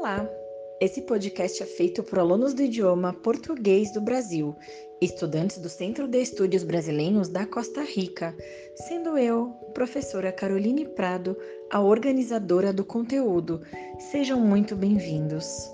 Olá! Esse podcast é feito por alunos do idioma português do Brasil, estudantes do Centro de Estudos Brasileiros da Costa Rica, sendo eu, professora Caroline Prado, a organizadora do conteúdo. Sejam muito bem-vindos!